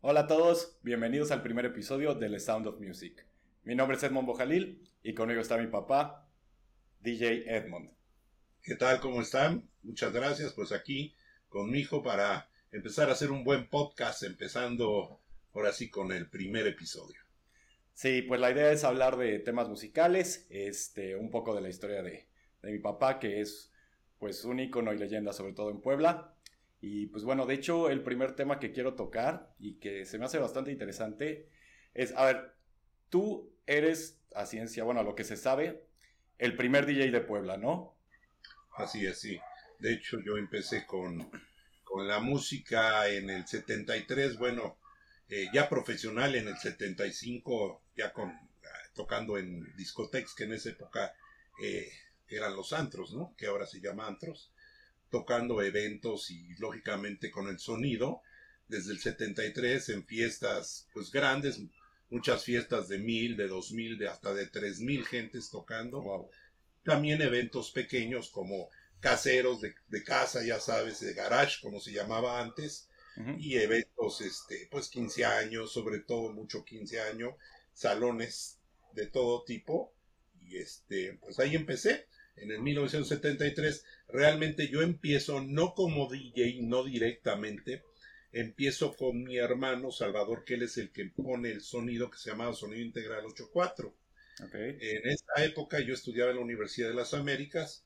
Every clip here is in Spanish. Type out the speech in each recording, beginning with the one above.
Hola a todos, bienvenidos al primer episodio de The Sound of Music. Mi nombre es Edmond Bojalil y conmigo está mi papá, DJ Edmond. ¿Qué tal? ¿Cómo están? Muchas gracias. Pues aquí con mi hijo para empezar a hacer un buen podcast, empezando ahora sí con el primer episodio. Sí, pues la idea es hablar de temas musicales, este, un poco de la historia de, de mi papá, que es pues un ícono y leyenda, sobre todo en Puebla. Y pues bueno, de hecho, el primer tema que quiero tocar y que se me hace bastante interesante es, a ver, tú eres, a ciencia, bueno, lo que se sabe, el primer DJ de Puebla, ¿no? Así es, sí. De hecho, yo empecé con, con la música en el 73, bueno, eh, ya profesional en el 75, ya con tocando en discotecas, que en esa época eh, eran los antros, ¿no? Que ahora se llama antros, tocando eventos y lógicamente con el sonido, desde el 73 en fiestas pues grandes, muchas fiestas de mil, de dos mil, de hasta de tres mil gentes tocando. También eventos pequeños como caseros de, casa, ya sabes, de garage, como se llamaba antes, y eventos, este, pues 15 años, sobre todo mucho 15 años, salones de todo tipo, y este, pues ahí empecé. En el 1973, realmente yo empiezo no como DJ, no directamente, empiezo con mi hermano Salvador, que él es el que pone el sonido que se llamaba Sonido Integral 84. En esa época yo estudiaba en la Universidad de las Américas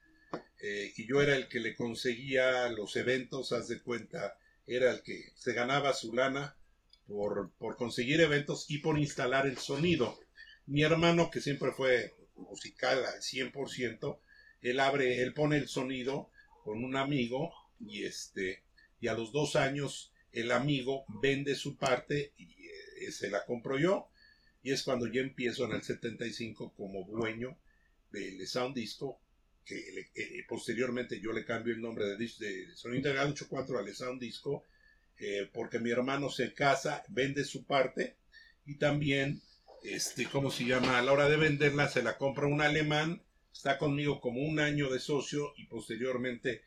eh, y yo era el que le conseguía los eventos, haz de cuenta, era el que se ganaba su lana por, por conseguir eventos y por instalar el sonido. Mi hermano, que siempre fue musical al 100%, él abre, él pone el sonido con un amigo y este, y a los dos años el amigo vende su parte y eh, se la compro yo. Y es cuando yo empiezo en el 75 como dueño del Sound Disco, que eh, posteriormente yo le cambio el nombre de, de Sonido Integral 84 al Sound Disco, eh, porque mi hermano se casa, vende su parte y también, este, ¿cómo se llama? A la hora de venderla se la compra un alemán, está conmigo como un año de socio y posteriormente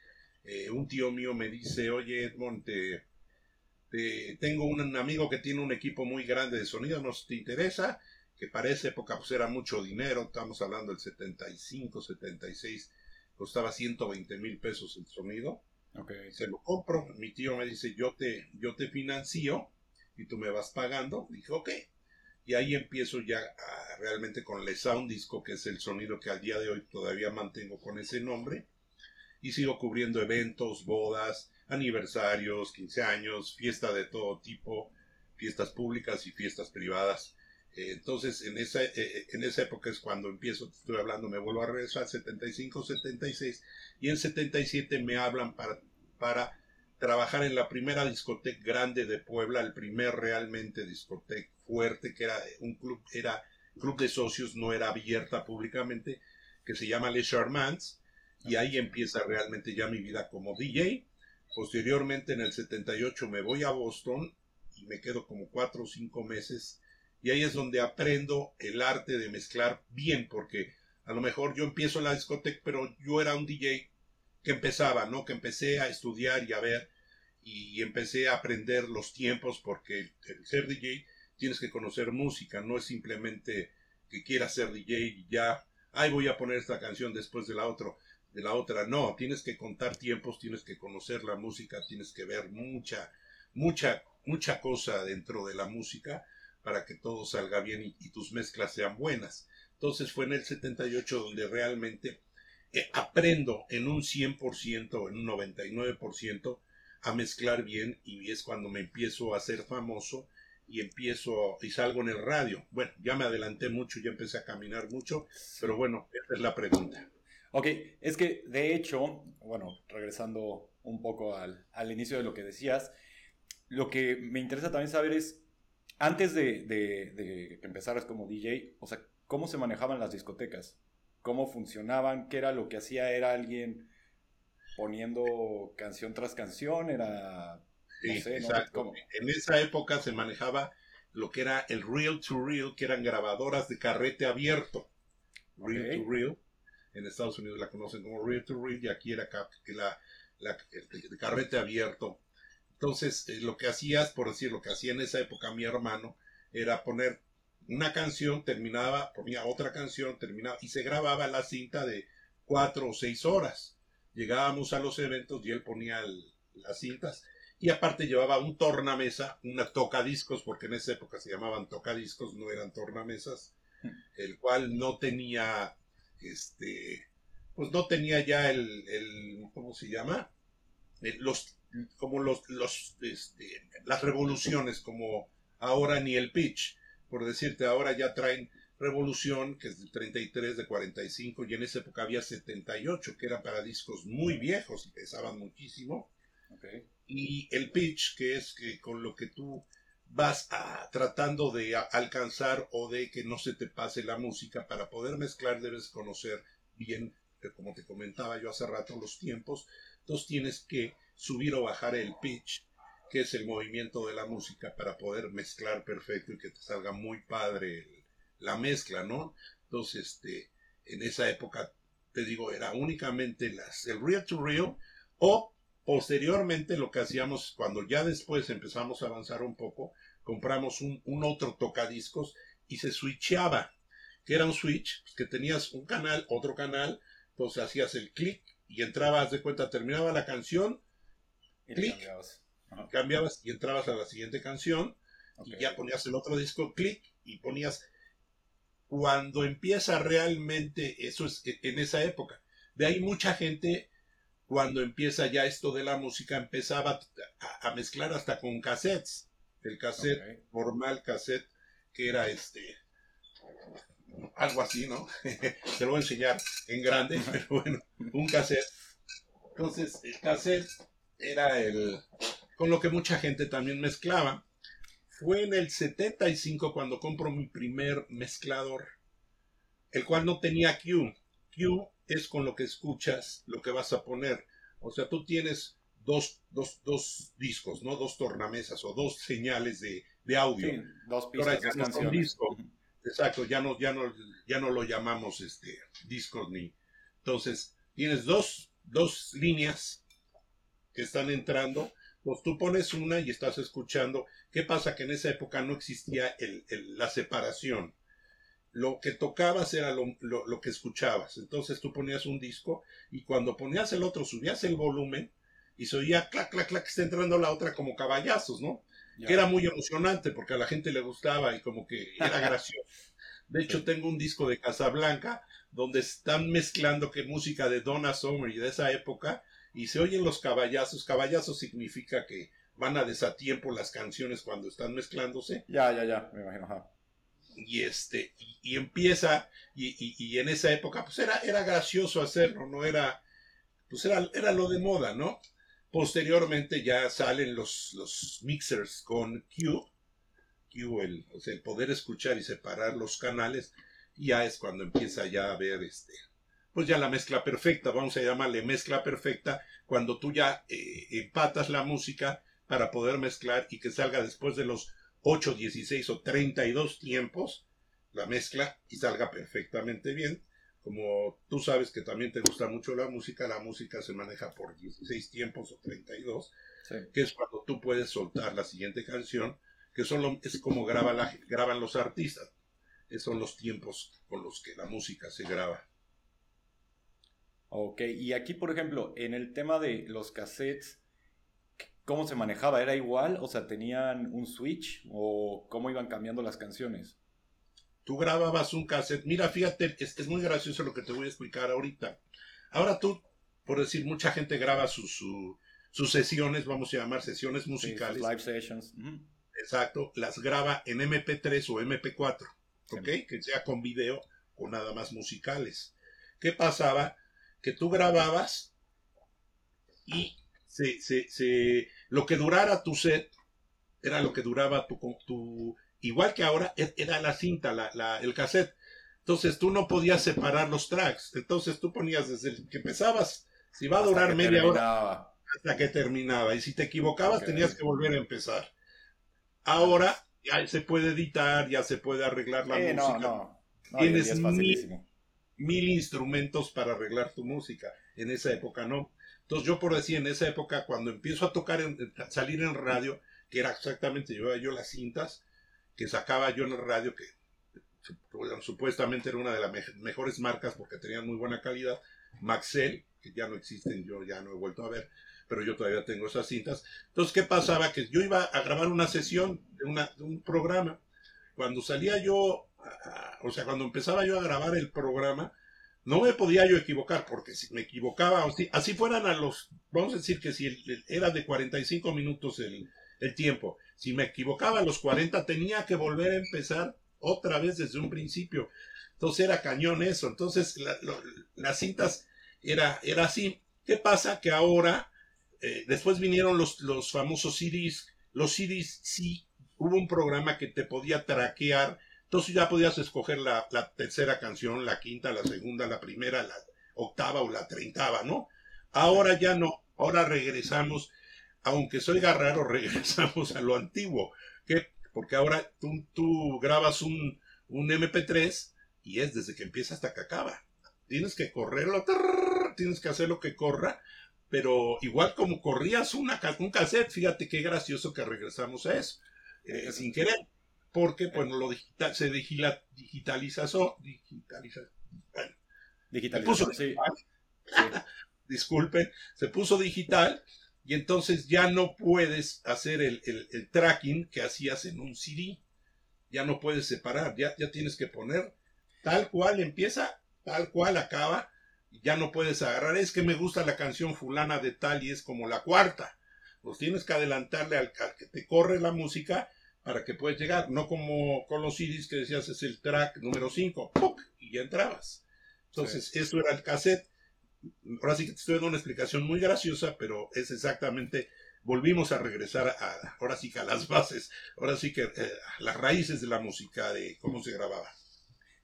un tío mío me dice, oye Edmond, te, tengo un, amigo que tiene un equipo muy grande de sonido, ¿nos te interesa? Que para esa época pues era mucho dinero, estamos hablando del 75, 76, costaba 120 mil pesos el sonido. Okay. Se lo compro, mi tío me dice, yo te, yo te financio y tú me vas pagando. Dije, ok. Y ahí empiezo ya realmente con el Sound Disco, que es el sonido que al día de hoy todavía mantengo con ese nombre. Y sigo cubriendo eventos, bodas, aniversarios, 15 años, fiesta de todo tipo, fiestas públicas y fiestas privadas. Entonces, en esa, eh, eh, en esa época es cuando empiezo, estoy hablando, me vuelvo a regresar, 75, 76, y en 77 me hablan para trabajar en la primera discoteca grande de Puebla, el primer realmente discoteca fuerte, que era un club, era club de socios, no era abierta públicamente, que se llama Les Charmants, y ahí empieza realmente ya mi vida como DJ, Posteriormente, en el 78, me voy a Boston y me quedo como cuatro o cinco meses. Y ahí es donde aprendo el arte de mezclar bien, porque a lo mejor yo empiezo la discoteca, pero yo era un DJ que empezaba, ¿no? Que empecé a estudiar y a ver y empecé a aprender los tiempos, porque el ser DJ tienes que conocer música, no es simplemente que quieras ser DJ y ya, ay, voy a poner esta canción después de la otra de la otra. No, tienes que contar tiempos, tienes que conocer la música, tienes que ver mucha, mucha, mucha cosa dentro de la música para que todo salga bien y, tus mezclas sean buenas. Entonces fue en el 78 donde realmente aprendo en un 100%, en un 99% a mezclar bien y es cuando me empiezo a hacer famoso y empiezo y salgo en el radio. Bueno, ya me adelanté mucho, ya empecé a caminar mucho, pero bueno, esa es la pregunta. Ok, es que de hecho, bueno, regresando un poco al, inicio de lo que decías, lo que me interesa también saber es, antes de, que empezaras como DJ, o sea, ¿cómo se manejaban las discotecas? ¿Cómo funcionaban? ¿Qué era lo que hacía? ¿Era alguien poniendo canción tras canción? ¿Era... Sí, exacto. En esa época se manejaba lo que era el reel to reel, que eran grabadoras de carrete abierto. Reel to reel en Estados Unidos la conocen como rear to rear y aquí era la, la, el carrete abierto. Entonces, eh, lo que hacías, por decir, lo que hacía en esa época mi hermano, era poner una canción, terminaba, ponía otra canción, terminaba, y se grababa la cinta de cuatro o seis horas. Llegábamos a los eventos y él ponía las cintas. Y aparte llevaba un tornamesa, una tocadiscos, porque en esa época se llamaban tocadiscos, no eran tornamesas, el cual no tenía, este, pues no tenía ya el, el ¿cómo se llama? Los, como los, los, este, las revoluciones, como ahora ni el pitch. Por decirte, ahora ya traen Revolución, que es de 33, de 45, y en esa época había 78, que eran para discos muy viejos y pesaban muchísimo. Y el pitch, que es que con lo que tú vas a, tratando de alcanzar o de que no se te pase la música, para poder mezclar debes conocer bien, como te comentaba yo hace rato, los tiempos. Entonces tienes que subir o bajar el pitch, que es el movimiento de la música, para poder mezclar perfecto y que te salga muy padre la mezcla, ¿no? Entonces, este, en esa época, te digo, era únicamente las, el real to real o posteriormente lo que hacíamos cuando ya después empezamos a avanzar un poco, compramos un, otro tocadiscos y se switchaba, que era un switch, pues, que tenías un canal, otro canal, entonces hacías el clic y entrabas de cuenta, terminaba la canción, clic, cambiabas. y entrabas a la siguiente canción y ya ponías el otro disco, clic y ponías cuando empieza realmente, eso es e, en esa época. De ahí mucha gente, cuando empieza ya esto de la música, empezaba a, mezclar hasta con cassettes. El cassette formal, cassette, que era este, algo así, ¿no? Te lo voy a enseñar en grande, pero bueno, un cassette. Entonces, el cassette era el, con lo que mucha gente también mezclaba. Fue en el 75 cuando compro mi primer mezclador, el cual no tenía Q. Q es con lo que escuchas lo que vas a poner. O sea, tú tienes dos, dos, dos discos, ¿no? Dos tornamesas o dos señales de, audio. dos pistas, dos. Exacto, ya no, ya no, ya no lo llamamos este discos ni. Entonces, tienes dos, dos líneas que están entrando pues tú pones una y estás escuchando. ¿Qué pasa? Que en esa época no existía la separación. Lo que tocabas era lo, que escuchabas. Entonces tú ponías un disco y cuando ponías el otro subías el volumen y se oía clac, clac, clac, que está entrando la otra como caballazos, ¿no? Que era muy emocionante porque a la gente le gustaba y como que era gracioso. De hecho, tengo un disco de Casablanca donde están mezclando que música de Donna Summer y de esa época y se oyen los caballazos. Caballazos significa que van a desatiempo las canciones cuando están mezclándose. Ya, ya, ya, me imagino. Y este, y, empieza, y, en esa época, pues era, era gracioso hacerlo, no era, pues era, era lo de moda, ¿no? Posteriormente ya salen los, los mixers con Q, Q, el, o sea, el poder escuchar y separar los canales, y ya es cuando empieza ya a ver este, pues ya la mezcla perfecta, vamos a llamarle mezcla perfecta, cuando tú ya eh, empatas la música para poder mezclar y que salga después de los 8, 16 o 32 tiempos, la mezcla y salga perfectamente bien. Como tú sabes que también te gusta mucho la música, la música se maneja por 16 tiempos o 32, que es cuando tú puedes soltar la siguiente canción, que son es como graba la, graban los artistas. Esos son los tiempos con los que la música se graba. Ok, y aquí, por ejemplo, en el tema de los cassettes, ¿cómo se manejaba? ¿Era igual? O sea, ¿tenían un switch? ¿O cómo iban cambiando las canciones? Tú grababas un cassette. Mira, fíjate, es, muy gracioso lo que te voy a explicar ahorita. Ahora tú, por decir, mucha gente graba sus, sus sesiones, vamos a llamar sesiones musicales. live sessions. Exacto, las graba en MP3 o MP4, ¿ok? Que sea con video o nada más musicales. ¿Qué pasaba? Que tú grababas y se, se, lo que durara tu set era lo que duraba tu, tu igual que ahora e, era la cinta, la, el cassette. Entonces tú no podías separar los tracks. Entonces tú ponías desde que empezabas, si va a durar media hora, hasta que terminaba. Y si te equivocabas tenías que volver a empezar. Ahora ya se puede editar, ya se puede arreglar la música. No, no. Tienes mil instrumentos para arreglar tu música. En esa época no. Entonces yo por decir, en esa época, cuando empiezo a tocar, en, salir en radio, que era exactamente, llevaba yo las cintas que sacaba yo en el radio, que supuestamente era una de las mejores marcas porque tenían muy buena calidad, Maxell, que ya no existen, yo ya no he vuelto a ver, pero yo todavía tengo esas cintas. Entonces, ¿qué pasaba? Que yo iba a grabar una sesión de, una, de un programa. Cuando salía yo, o sea, cuando empezaba yo a grabar el programa, no me podía yo equivocar, porque si me equivocaba, así fueran a los, vamos a decir que si era de 45 minutos el, el tiempo, si me equivocaba a los 40 tenía que volver a empezar otra vez desde un principio. Entonces era cañón eso. Entonces las cintas era, era así. ¿Qué pasa? Que ahora, eh, después vinieron los, los famosos CDs. Los CDs sí hubo un programa que te podía traquear entonces ya podías escoger la, tercera canción, la quinta, la segunda, la primera, la octava o la treintava, ¿no? Ahora ya no, ahora regresamos, aunque soy raro, regresamos a lo antiguo, ¿qué? Porque ahora tú, tú grabas un, un MP3 y es desde que empieza hasta que acaba. Tienes que correrlo, tienes que hacer lo que corra, pero igual como corrías una, un cassette, fíjate qué gracioso que regresamos a eso, eh, sin querer porque pues lo digital, se digitalizó, digitaliza, digitalizó, sí. disculpen, se puso digital y entonces ya no puedes hacer el, tracking que hacías en un CD, ya no puedes separar, ya, ya tienes que poner tal cual empieza, tal cual acaba, ya no puedes agarrar, es que me gusta la canción fulana de tal y es como la cuarta, pues tienes que adelantarle al, al que te corre la música para que puedas llegar, no como con los CDs que decías es el track número 5, y ya entrabas. Entonces, eso era el cassette. Ahora sí que te estoy dando una explicación muy graciosa, pero es exactamente, volvimos a regresar a, ahora sí que a las bases, ahora sí que eh, a las raíces de la música, de cómo se grababa.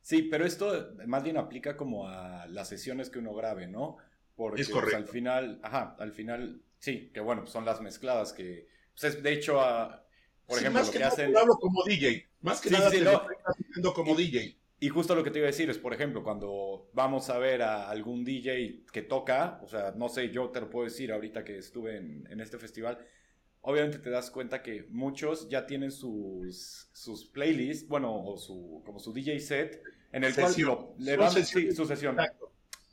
Sí, pero esto más bien aplica como a las sesiones que uno grabe, ¿no? Porque es pues, correcto. al final, ajá, al final, sí, que bueno, pues, son las mezcladas que, pues es de hecho a por ejemplo, lo que, hacen. hablo como DJ. Más que nada como DJ. Y justo lo que te iba a decir es, por ejemplo, cuando vamos a ver a algún DJ que toca, o sea, no sé, yo te lo puedo decir ahorita que estuve en, este festival, obviamente te das cuenta que muchos ya tienen sus, sus playlists, bueno, o su, como su DJ set, en el cual le dan su sesión.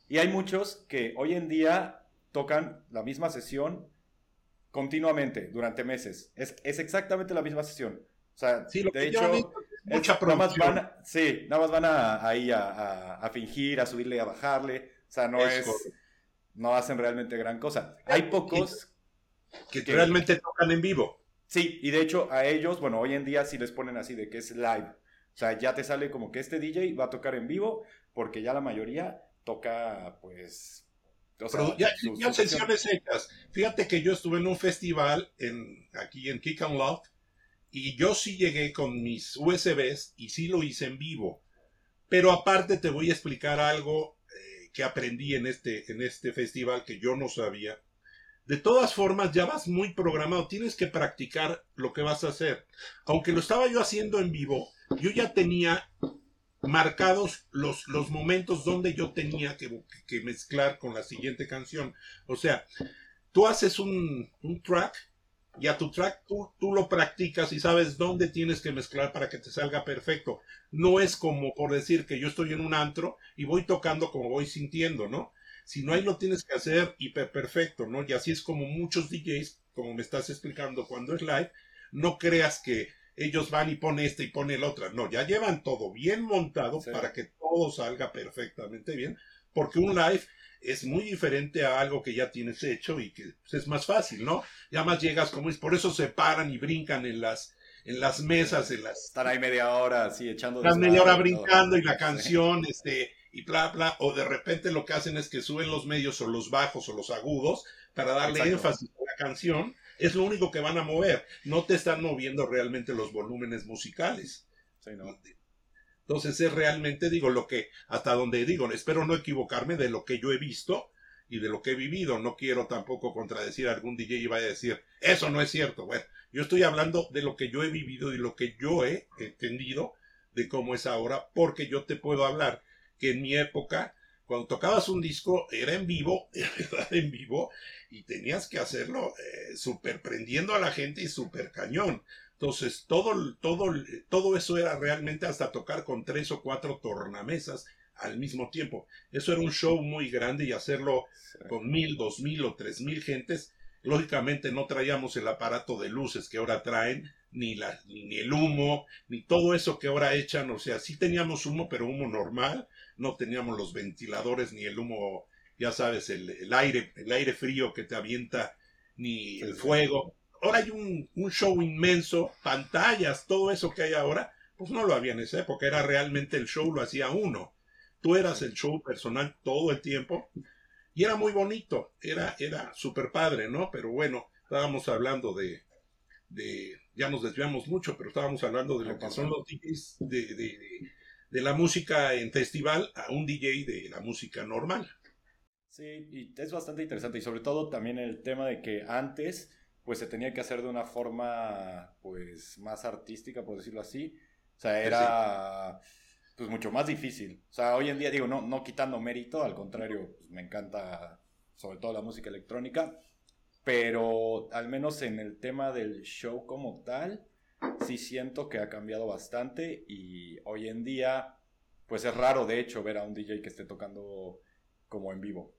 Y hay muchos que hoy en día tocan la misma sesión continuamente durante meses. Es, es exactamente la misma sesión. O sea, de hecho, mucha nada más van sí, nada más van a, ahí a, a, fingir, a subirle y a bajarle. O sea, no es, no hacen realmente gran cosa. Hay pocos que, realmente tocan en vivo. Sí, y de hecho a ellos, bueno, hoy en día sí les ponen así de que es live. O sea, ya te sale como que este DJ va a tocar en vivo porque ya la mayoría toca pues ya, ya sesiones hechas. Fíjate que yo estuve en un festival en, aquí en Kick and Love y yo sí llegué con mis USBs y sí lo hice en vivo. Pero aparte te voy a explicar algo eh, que aprendí en este, en este festival que yo no sabía. De todas formas, ya vas muy programado, tienes que practicar lo que vas a hacer. Aunque lo estaba yo haciendo en vivo, yo ya tenía marcados los, los momentos donde yo tenía que, que, mezclar con la siguiente canción. O sea, tú haces un, un track y a tu track tú, tú, lo practicas y sabes dónde tienes que mezclar para que te salga perfecto. No es como por decir que yo estoy en un antro y voy tocando como voy sintiendo, ¿no? Si no ahí lo tienes que hacer hiper perfecto, ¿no? Y así es como muchos DJs, como me estás explicando cuando es live, no creas que ellos van y ponen esta y ponen la otra. No, ya llevan todo bien montado para que todo salga perfectamente bien, porque un live es muy diferente a algo que ya tienes hecho y que pues, es más fácil, ¿no? Ya más llegas como es, por eso se paran y brincan en las en las mesas, en las están ahí media hora así echando están media hora brincando y la canción este y bla bla o de repente lo que hacen es que suben los medios o los bajos o los agudos para darle énfasis a la canción es lo único que van a mover. No te están moviendo realmente los volúmenes musicales. Entonces es realmente, digo, lo que, hasta donde digo, espero no equivocarme de lo que yo he visto y de lo que he vivido. No quiero tampoco contradecir a algún DJ y vaya a decir, eso no es cierto. Bueno, yo estoy hablando de lo que yo he vivido y lo que yo he entendido de cómo es ahora, porque yo te puedo hablar que en mi época cuando tocabas un disco era en vivo, era en vivo, y tenías que hacerlo eh, súper prendiendo a la gente y súper cañón. Entonces, todo, todo, todo eso era realmente hasta tocar con tres o cuatro tornamesas al mismo tiempo. Eso era un show muy grande y hacerlo con mil, dos mil o tres mil gentes. Lógicamente no traíamos el aparato de luces que ahora traen, ni, la, ni el humo, ni todo eso que ahora echan. O sea, sí teníamos humo, pero humo normal. No teníamos los ventiladores, ni el humo, ya sabes, el, aire, el aire frío que te avienta, ni el fuego. Ahora hay un, un show inmenso, pantallas, todo eso que hay ahora, pues no lo había en esa época. Era realmente el show, lo hacía uno Tú eras el show personal todo el tiempo y era muy bonito, era, era súper padre, ¿no? Pero bueno, estábamos hablando de, de, ya nos desviamos mucho, pero estábamos hablando de lo que son los DJs de, de, de, la música en festival a un DJ de la música normal. Sí, y es bastante interesante y sobre todo también el tema de que antes pues se tenía que hacer de una forma pues más artística, por decirlo así. O sea, era pues mucho más difícil. O sea, hoy en día digo, no, no quitando mérito, al contrario, pues, me encanta sobre todo la música electrónica, pero al menos en el tema del show como tal, sí siento que ha cambiado bastante y hoy en día, pues es raro de hecho ver a un DJ que esté tocando como en vivo.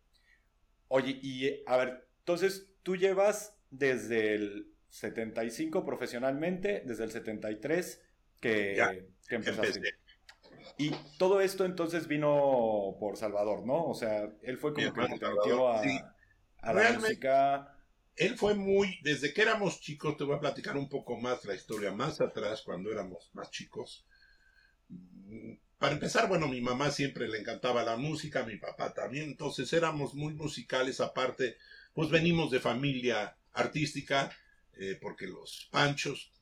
Oye, y a ver, entonces tú llevas desde el 75 profesionalmente, desde el 73 que, que empezaste. Y todo esto entonces vino por Salvador, ¿no? O sea, él fue como que te metió a, la música. Él fue muy, desde que éramos chicos, te voy a platicar un poco más la historia más atrás, cuando éramos más chicos. Para empezar, bueno, mi mamá siempre le encantaba la música, mi papá también, entonces éramos muy musicales, aparte, pues venimos de familia artística, eh, porque los Panchos,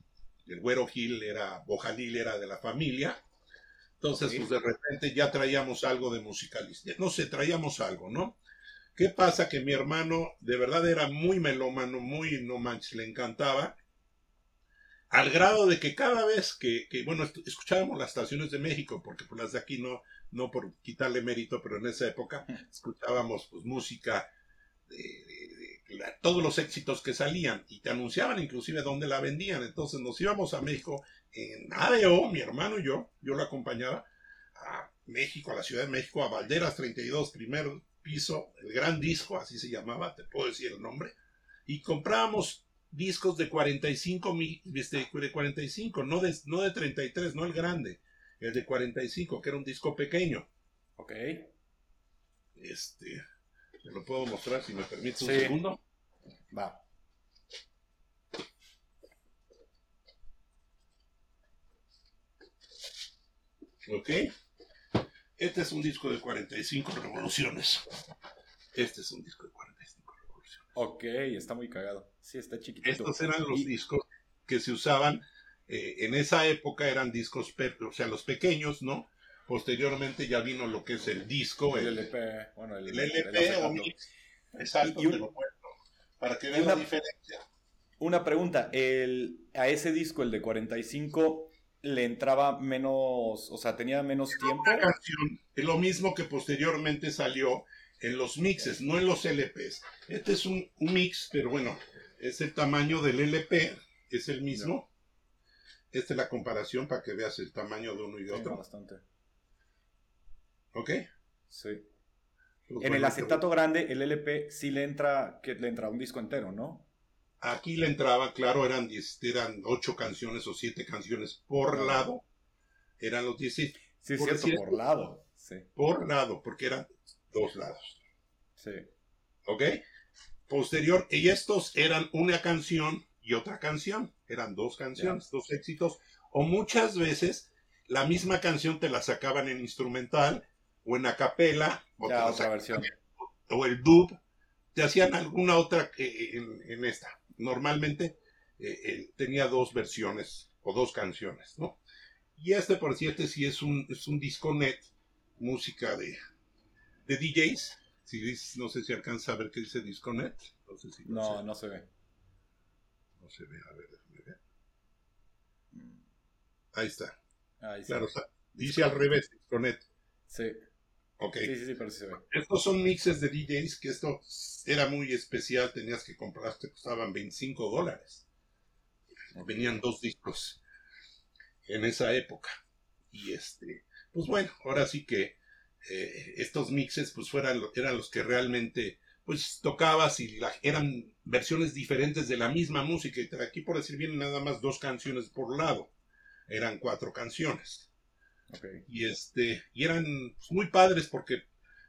el Güero Gil era, Bojalil era de la familia, entonces, pues de repente ya traíamos algo de musicalista. No sé, traíamos algo, ¿no? ¿Qué pasa? Que mi hermano de verdad era muy melómano, muy, no manches, le encantaba. Al grado de que cada vez que, bueno, escuchábamos las estaciones de México, porque por pues, las de aquí no, no por quitarle mérito, pero en esa época escuchábamos pues música de, todos los éxitos que salían y te anunciaban inclusive dónde la vendían. Entonces nos íbamos a México en ADO, mi hermano y yo, yo lo acompañaba a México, a la Ciudad de México, a Valderas 32, primer piso, el gran disco, así se llamaba, te puedo decir el nombre, y comprábamos discos de 45, este, de 45 no, de, no de 33, no el grande, el de 45, que era un disco pequeño. Ok. Este, te lo puedo mostrar si me permite un segundo. Va. ¿Ok? Este es un disco de 45 revoluciones. Este es un disco de 45 revoluciones. Ok, está muy cagado. Sí, está chiquitito. Estos eran los discos que se usaban eh, en esa época, eran discos, o sea, los pequeños, ¿no? Posteriormente ya vino lo que es el disco. El, LP, bueno, el, LP o mix. Exacto, y para que vean la diferencia. Una pregunta, el, a ese disco, el de 45, le entraba menos, o sea, tenía menos tiempo. canción, es lo mismo que posteriormente salió en los mixes, no en los LPs. Este es un, mix, pero bueno, es el tamaño del LP, es el mismo. Esta es la comparación para que veas el tamaño de uno y de otro. bastante. ¿Ok? Sí. Pues en el acetato grande, el LP sí le entra, que le entra un disco entero, ¿no? Aquí le entraba, claro, eran, eran ocho canciones o siete canciones por lado. Eran los 16. Sí, por cierto, por lado. Sí. Por lado, porque eran dos lados. Sí. ¿Ok? Posterior, y estos eran una canción y otra canción. Eran dos canciones, dos éxitos. O muchas veces la misma canción te la sacaban en instrumental o en acapela. O, otra versión. o el dub. Te hacían alguna otra en, en esta normalmente eh, tenía dos versiones o dos canciones, ¿no? Y este, por cierto, sí es un, es un disco net, música de, de DJs. Si no sé si alcanza a ver qué dice disco net. No, no, se ve. No se ve, a ver, déjame ver. Ahí está. Ahí claro, dice al revés, disco net. Sí. Ok. Sí, sí, sí, pero sí se ve. Estos son mixes de DJs que esto era muy especial, tenías que comprar, te costaban 25 dólares. Venían dos discos en esa época. Y este, pues bueno, ahora sí que eh, estos mixes pues fueran, eran los que realmente pues tocabas y eran versiones diferentes de la misma música. Y aquí por decir bien nada más dos canciones por lado. Eran cuatro canciones. Y este, y eran pues, muy padres porque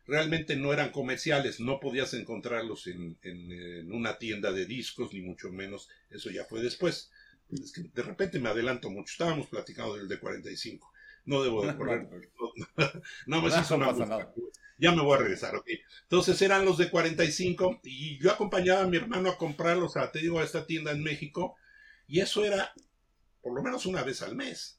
realmente no eran comerciales, no podías encontrarlos en, en, una tienda de discos, ni mucho menos, eso ya fue después. Es que de repente me adelanto mucho, estábamos platicando del de 45, no debo de correr, no, me hizo una ya me voy a regresar, ok. Entonces eran los de 45 y yo acompañaba a mi hermano a comprarlos, a, te digo, a esta tienda en México, y eso era por lo menos una vez al mes.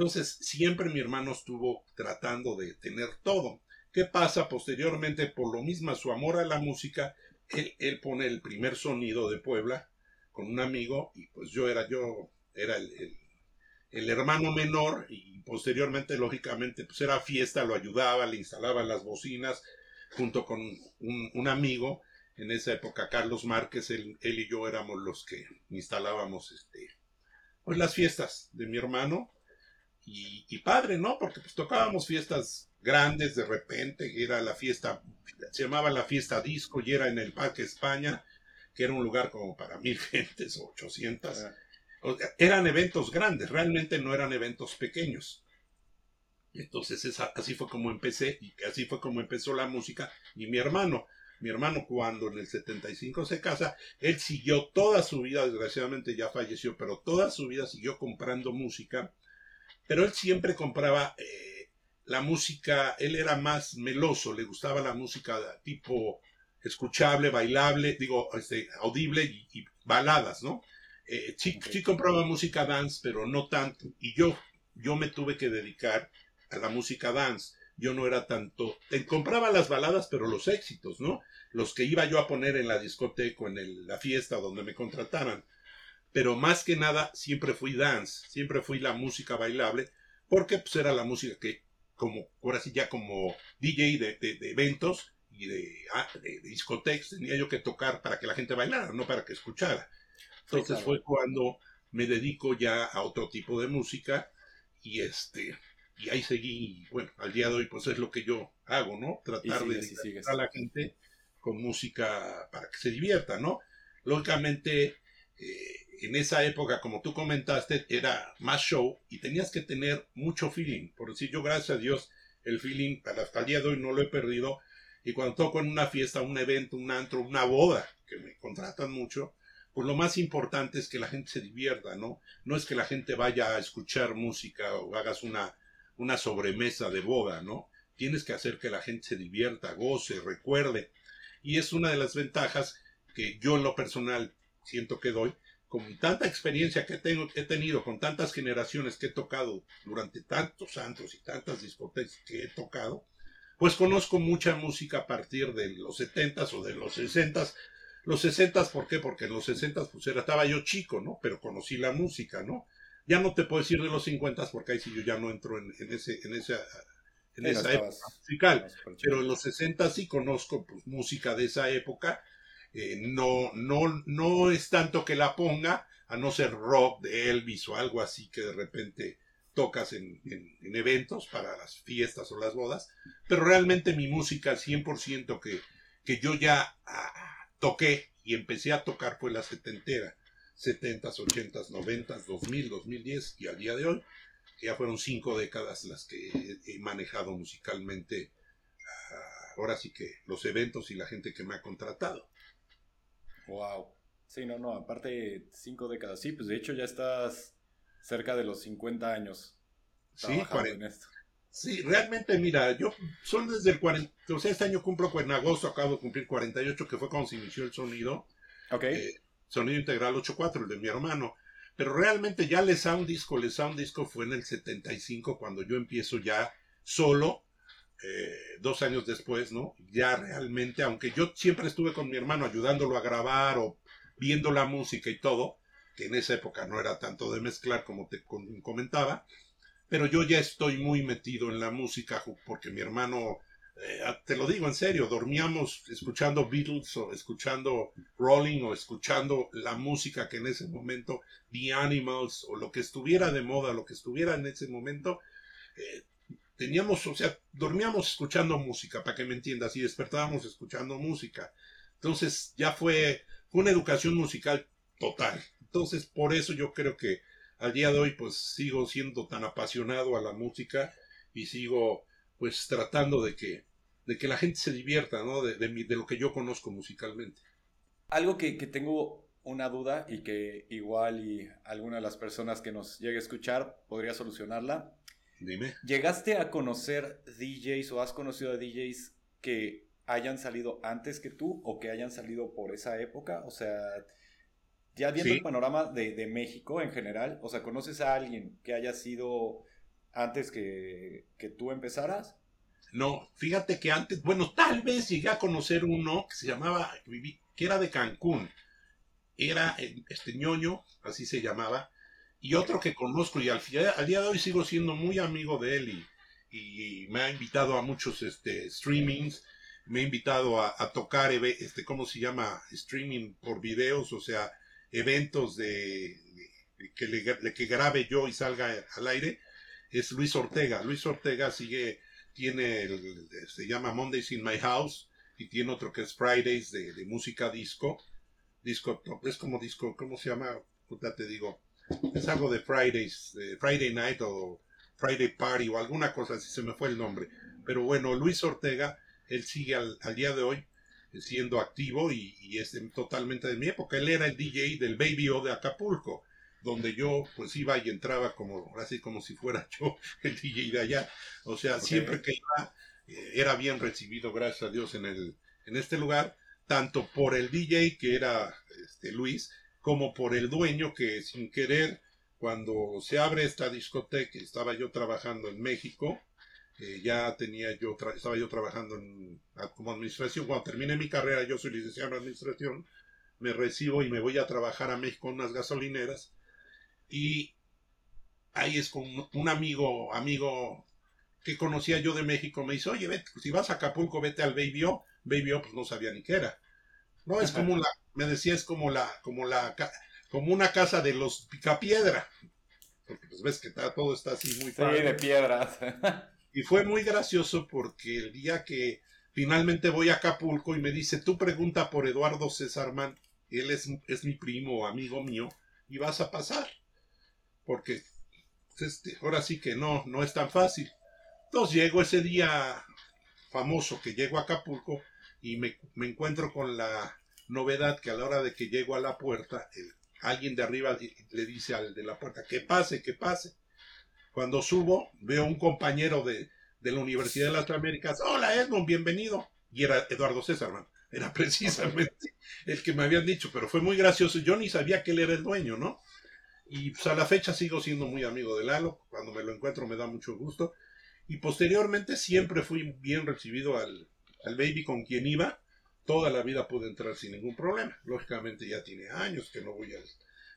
Entonces siempre mi hermano estuvo tratando de tener todo. ¿Qué pasa posteriormente? Por lo mismo, su amor a la música, él, pone el primer sonido de Puebla con un amigo y pues yo era yo, era el, hermano menor y posteriormente, lógicamente, pues era fiesta, lo ayudaba, le instalaba las bocinas junto con un, amigo. En esa época, Carlos Márquez, él, y yo éramos los que instalábamos este, pues las fiestas de mi hermano y, y padre, ¿no? Porque pues tocábamos fiestas grandes de repente, era la fiesta, se llamaba la fiesta disco y era en el Parque España, que era un lugar como para mil gentes o ochocientas. eran eventos grandes, realmente no eran eventos pequeños. Entonces así fue como empecé y así fue como empezó la música y mi hermano. Mi hermano cuando en el 75 se casa, él siguió toda su vida, desgraciadamente ya falleció, pero toda su vida siguió comprando música, pero él siempre compraba eh, la música, él era más meloso, le gustaba la música tipo escuchable, bailable, digo, este, audible y, baladas, ¿no? Eh, sí, compraba música dance, pero no tanto. Y yo, yo me tuve que dedicar a la música dance. Yo no era tanto, te compraba las baladas, pero los éxitos, ¿no? Los que iba yo a poner en la discoteca, en la fiesta donde me contrataran. Pero más que nada, siempre fui dance, siempre fui la música bailable, porque pues era la música que como, ahora sí ya como DJ de, eventos y ah, de, discotecas, tenía yo que tocar para que la gente bailara, no para que escuchara. Entonces fue cuando me dedico ya a otro tipo de música y este y ahí seguí, bueno, al día de hoy pues es lo que yo hago, ¿no? Tratar de divertir a la gente con música para que se divierta, ¿no? Lógicamente, eh, en esa época, como tú comentaste, era más show y tenías que tener mucho feeling. Por decir, yo gracias a Dios, el feeling hasta el día de hoy no lo he perdido. Y cuando toco en una fiesta, un evento, un antro, una boda, que me contratan mucho, pues lo más importante es que la gente se divierta, ¿no? No es que la gente vaya a escuchar música o hagas una, una sobremesa de boda, ¿no? Tienes que hacer que la gente se divierta, goce, recuerde. Y es una de las ventajas que yo en lo personal siento que doy, con tanta experiencia que tengo, he tenido, con tantas generaciones que he tocado durante tantos antros y tantas discotecas que he tocado, pues conozco mucha música a partir de los 70s o de los 60s. Los 60s, ¿por qué? Porque en los 60s pues era, estaba yo chico, ¿no? Pero conocí la música, ¿no? Ya no te puedo decir de los 50s porque ahí sí yo ya no entro en, ese, en esa, en esa época musical. Pero en los 60 sí conozco pues, música de esa época eh, no, no, no es tanto que la ponga, a no ser rock de Elvis o algo así que de repente tocas en, eventos para las fiestas o las bodas, pero realmente mi música 100% que, que yo ya ah, toqué y empecé a tocar fue la setentera, 70s, 80s, 90s, 2000, 2010 y al día de hoy, ya fueron cinco décadas las que he, manejado musicalmente, ah, ahora sí que los eventos y la gente que me ha contratado. Wow. Sí, no, no, aparte cinco décadas. Sí, pues de hecho ya estás cerca de los 50 años. Sí, en esto. Sí, realmente, mira, yo son desde el 40, o sea, este año cumplo en agosto, acabo de cumplir 48, que fue cuando se inició el sonido. Ok. Eh, sonido integral 8.4, el de mi hermano. Pero realmente ya le Sound Disco, le Sound Disco fue en el 75 cuando yo empiezo ya solo eh, dos años después, ¿no? Ya realmente, aunque yo siempre estuve con mi hermano ayudándolo a grabar o viendo la música y todo, que en esa época no era tanto de mezclar como te comentaba, pero yo ya estoy muy metido en la música porque mi hermano eh, te lo digo en serio, dormíamos escuchando Beatles o escuchando Rolling o escuchando la música que en ese momento, The Animals o lo que estuviera de moda, lo que estuviera en ese momento, eh, teníamos, o sea, dormíamos escuchando música, para que me entiendas, y despertábamos escuchando música. Entonces ya fue, fue una educación musical total. Entonces por eso yo creo que al día de hoy pues sigo siendo tan apasionado a la música y sigo pues tratando de que, de que la gente se divierta, ¿no? De, de, lo que yo conozco musicalmente. Algo que, que, tengo una duda y que igual y alguna de las personas que nos llegue a escuchar podría solucionarla. Dime. ¿Llegaste a conocer DJs o has conocido a DJs que hayan salido antes que tú o que hayan salido por esa época? O sea, ya viendo el panorama de, de, México en general, o sea, ¿conoces a alguien que haya sido antes que, tú empezaras? No, fíjate que antes, bueno, tal vez llegué a conocer uno que se llamaba, que era de Cancún. Era eh, este ñoño, así se llamaba, y otro que conozco y al, al día de hoy sigo siendo muy amigo de él y, me ha invitado a muchos este, streamings, me ha invitado a, tocar, este, ¿cómo se llama? Streaming por videos, o sea, eventos de, que, le, que grabe yo y salga al aire es Luis Ortega. Luis Ortega sigue, tiene, el, se llama Mondays in My House y tiene otro que es Fridays de, música disco. Disco, es como disco, ¿cómo se llama? Ya te digo, es algo de Fridays, Friday Night o Friday Party o alguna cosa así, se me fue el nombre. Pero bueno, Luis Ortega, él sigue al, día de hoy siendo activo y, y, es totalmente de mi época. Él era el DJ del Baby O de Acapulco donde yo pues iba y entraba como, así como si fuera yo el DJ de allá. O sea, siempre que iba eh, era bien recibido, gracias a Dios, en, el, en este lugar, tanto por el DJ que era este, Luis, como por el dueño que sin querer, cuando se abre esta discoteca, estaba yo trabajando en México, eh, ya tenía yo, estaba yo trabajando en, como administración, cuando terminé mi carrera, yo soy licenciado en administración, me recibo y me voy a trabajar a México en unas gasolineras, y ahí es con un amigo, amigo que conocía yo de México, me dice, oye, vete, si vas a Acapulco, vete al Baby O. Pues no sabía ni qué era. No, es como la, me decía, es como la, como la, como una casa de los picapiedra. Porque pues ves que todo está así muy Sí, de piedras. y fue muy gracioso porque el día que finalmente voy a Acapulco y me dice, tú pregunta por Eduardo César Man, él es, es mi primo, amigo mío, y vas a pasar porque este, ahora sí que no, no es tan fácil. Entonces llego ese día famoso que llego a Acapulco y me, encuentro con la novedad que a la hora de que llego a la puerta, alguien de arriba le dice al de la puerta, que pase, que pase. Cuando subo, veo un compañero de, de la Universidad de las Américas, hola Edmond, bienvenido. Y era Eduardo César, Era precisamente el que me habían dicho, pero fue muy gracioso. Yo ni sabía que él era el dueño, ¿no? Y pues a la fecha sigo siendo muy amigo de Lalo. Cuando me lo encuentro me da mucho gusto. Y posteriormente siempre fui bien recibido al, al baby con quien iba. Toda la vida pude entrar sin ningún problema. Lógicamente ya tiene años que no voy al...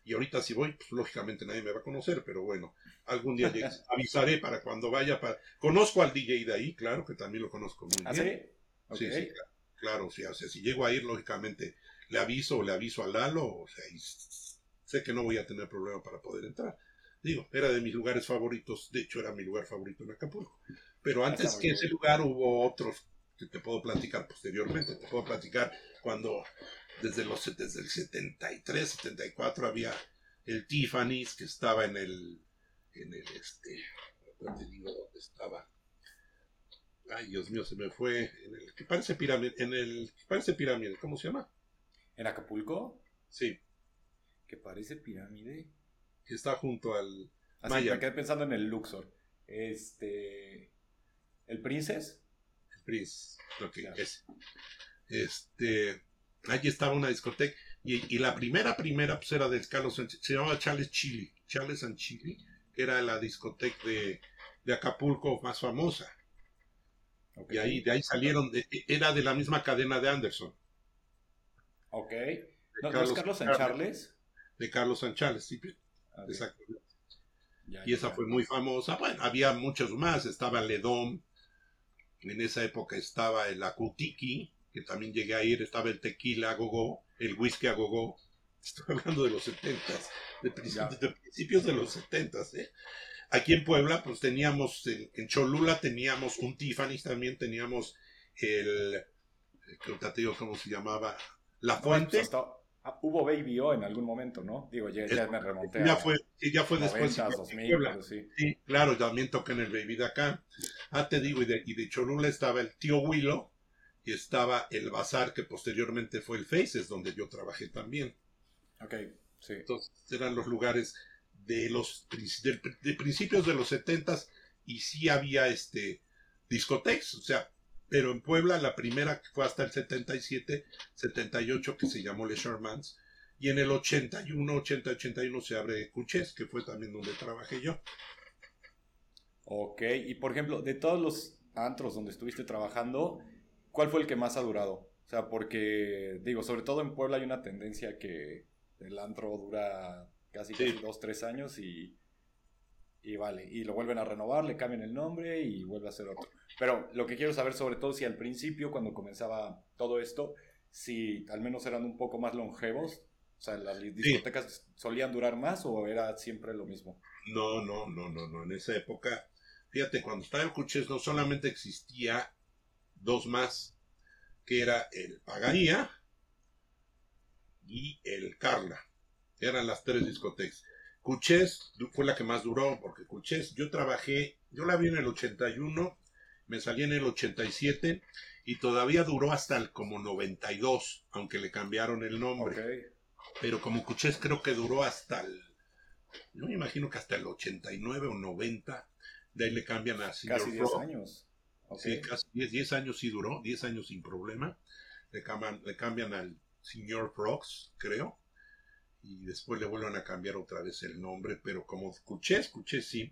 Y ahorita si voy, pues lógicamente nadie me va a conocer, pero bueno, algún día avisaré para cuando vaya. Para... Conozco al DJ de ahí, claro, que también lo conozco muy ¿Ah, bien. Sí, sí, claro, sí, o sea, si llego a ir, lógicamente le aviso o le aviso a Lalo, o sea, y sé que no voy a tener problema para poder entrar. Digo, era de mis lugares favoritos, de hecho era mi lugar favorito en Acapulco. Pero antes que ese lugar hubo otros que te puedo platicar posteriormente. Te puedo platicar cuando desde, los, desde el 73, 74 había el Tiffany's que estaba en el, en el este, te digo dónde estaba. Ay, Dios mío, se me fue. En el que parece pirámide, en el que parece pirámide, ¿cómo se llama? ¿En Acapulco? Sí parece pirámide. Que está junto al Así Me quedé pensando en el Luxor. Este. ¿El Princess? Prince, lo que es. Este. Allí estaba una discoteca. Y, la primera, primera, pues era de Carlos Se llamaba Charles Chili. Charles and Chili. Que era la discoteca de, de Acapulco más famosa. Y ahí, de ahí salieron. era de la misma cadena de Anderson. Ok. ¿No, es Carlos and Charles? de Carlos Sanchales, ¿sí? Exacto. y esa fue muy famosa. Bueno, había muchos más. Estaba Ledón, En esa época estaba el Akutiki, que también llegué a ir, estaba el tequila a gogo, el whisky a gogo. Estoy hablando de los 70, de, principios de, principios de los 70. ¿eh? Aquí en Puebla, pues teníamos, en, Cholula teníamos un Tiffany, también teníamos el, te digo cómo se llamaba, La Fuente. Ah, hubo Baby O en algún momento, ¿no? Digo, ya, ya me remonté. Ya fue, ya fue después. 2000, sí. sí. claro, también en el Baby de acá. Ah, te digo, y de, y de Cholula estaba el tío Willow y estaba el Bazar, que posteriormente fue el Faces, donde yo trabajé también. Ok, sí. Entonces, eran los lugares de los de, principios de los 70 y sí había este discotecas, o sea, pero en Puebla la primera fue hasta el 77, 78 que se llamó Le Shermans y en el 81, 80, 81 se abre Cuches, que fue también donde trabajé yo. Ok, y por ejemplo, de todos los antros donde estuviste trabajando, ¿cuál fue el que más ha durado? O sea, porque, digo, sobre todo en Puebla hay una tendencia que el antro dura casi, casi dos, tres años y y vale, y lo vuelven a renovar, le cambian el nombre y vuelve a ser otro. Pero lo que quiero saber sobre todo si al principio, cuando comenzaba todo esto, si al menos eran un poco más longevos, o sea, las discotecas solían durar más o era siempre lo mismo. No, no, no, no, no, en esa época, fíjate, cuando estaba en Cuches no solamente existía dos más, que era el Pagaría y el Carla, eran las tres discotecas Cuchés fue la que más duró, porque Cuchés, yo trabajé, yo la vi en el 81, me salí en el 87 y todavía duró hasta el como 92, aunque le cambiaron el nombre. Pero como Cuchés creo que duró hasta el, yo me imagino que hasta el 89 o 90, de ahí le cambian a Casi 10 años. Sí, casi 10, años sí duró, 10 años sin problema. Le cambian, le cambian al señor Frogs, creo y después le vuelvan a cambiar otra vez el nombre, pero como escuché, escuché sí,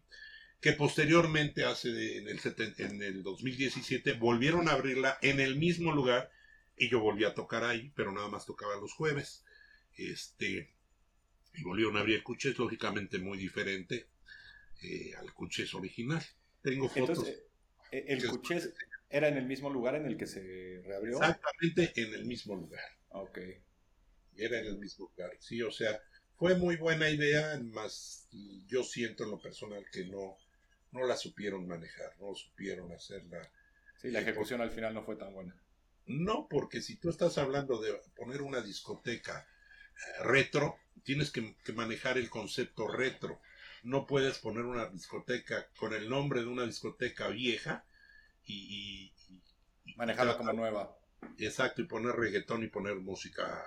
que posteriormente hace en, el en el 2017 volvieron a abrirla en el mismo lugar y yo volví a tocar ahí, pero nada más tocaba los jueves. Este, y volvieron a abrir el Cuchés, lógicamente muy diferente eh, al Cuchés original. Tengo fotos. Entonces, eh, ¿el Cuchés era en el mismo lugar en el que se reabrió? Exactamente en el mismo lugar. Ok era en el mismo lugar. Sí, o sea, fue muy buena idea, más yo siento en lo personal que no, no la supieron manejar, no supieron hacerla. Sí, la ejecución al final no fue tan buena. No, porque si tú estás hablando de poner una discoteca eh, retro, tienes que, manejar el concepto retro. No puedes poner una discoteca con el nombre de una discoteca vieja y, manejarla como nueva. Exacto, y poner reggaetón y poner música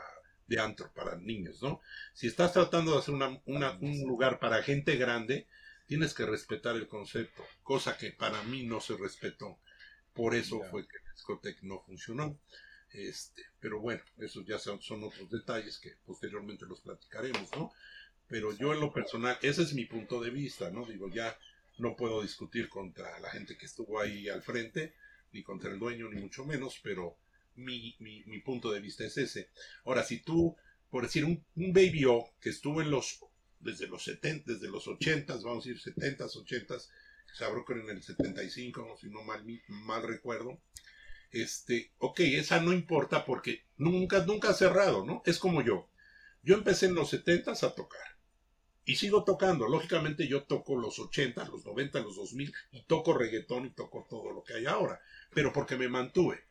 de antro para niños, ¿no? Si estás tratando de hacer un lugar para gente grande, tienes que respetar el concepto, cosa que para mí no se respetó. Por eso fue que el no funcionó. Este, pero bueno, esos ya son, son, otros detalles que posteriormente los platicaremos, ¿no? Pero yo en lo personal, ese es mi punto de vista, ¿no? Digo, ya no puedo discutir contra la gente que estuvo ahí al frente, ni contra el dueño, ni mucho menos, pero mi, mi, punto de vista es ese. Ahora, si tú, por decir, un, Baby O que estuvo en los, desde los 70, desde los 80, vamos a decir 70, 80, se abrió en el 75, si no mal, mal recuerdo. Este, ok, esa no importa porque nunca, nunca ha cerrado, ¿no? Es como yo. Yo empecé en los 70 a tocar. Y sigo tocando. Lógicamente yo toco los 80, los 90, los 2000 y toco reggaetón y toco todo lo que hay ahora. Pero porque me mantuve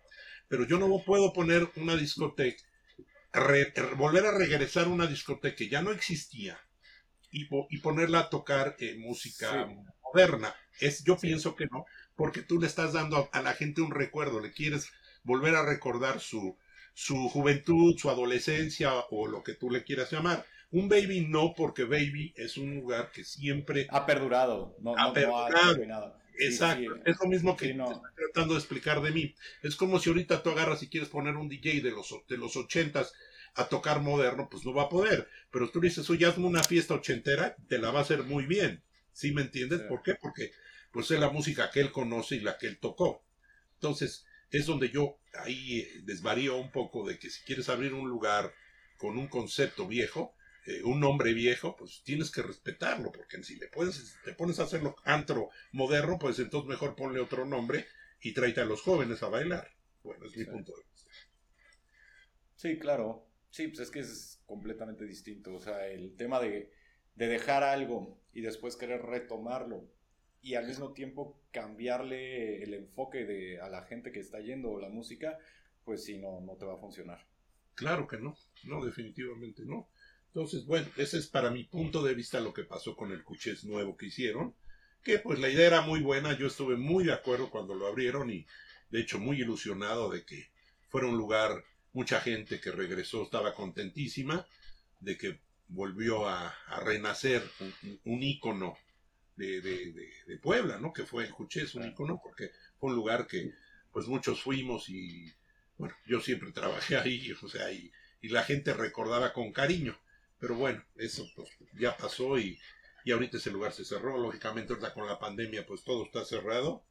pero yo no puedo poner una discoteca, volver a regresar a una discoteca que ya no existía y, ponerla a tocar eh, música moderna. Es, yo pienso que no, porque tú le estás dando a, la gente un recuerdo, le quieres volver a recordar su, su juventud, su adolescencia o lo que tú le quieras llamar. Un baby no, porque baby es un lugar que siempre ha perdurado, no, ha terminado. Exacto, es lo mismo que estoy tratando de explicar de mí. Es como si ahorita tú agarras y quieres poner un DJ de los, de los ochentas a tocar moderno, pues no va a poder. Pero tú dices, oye, hazme una fiesta ochentera, te la va a hacer muy bien. ¿Sí me entiendes? ¿Por qué? Porque pues es la música que él conoce y la que él tocó. Entonces, es donde yo ahí eh, desvarío un poco de que si quieres abrir un lugar con un concepto viejo, eh, un nombre viejo, pues tienes que respetarlo, porque si le puedes, te pones a hacerlo antro moderno, pues entonces mejor ponle otro nombre y tráete a los jóvenes a bailar. Bueno, es mi punto de vista. Sí, claro. Sí, pues es que es completamente distinto. O sea, el tema de, de dejar algo y después querer retomarlo y al mismo tiempo cambiarle el enfoque de, a la gente que está yendo la música, pues sí, no, no te va a funcionar. Claro que no, no, definitivamente no. Entonces, bueno, ese es para mi punto de vista lo que pasó con el Cuchés nuevo que hicieron, que pues la idea era muy buena, yo estuve muy de acuerdo cuando lo abrieron y de hecho muy ilusionado de que fuera un lugar, mucha gente que regresó estaba contentísima de que volvió a, renacer un, un ícono de, de, Puebla, ¿no? Que fue el Cuchés, un ícono, porque fue un lugar que pues muchos fuimos y bueno, yo siempre trabajé ahí, o sea, y, y la gente recordaba con cariño. Pero bueno, eso pues, ya pasó y, y ahorita ese lugar se cerró. Lógicamente, ahorita con la pandemia, pues todo está cerrado.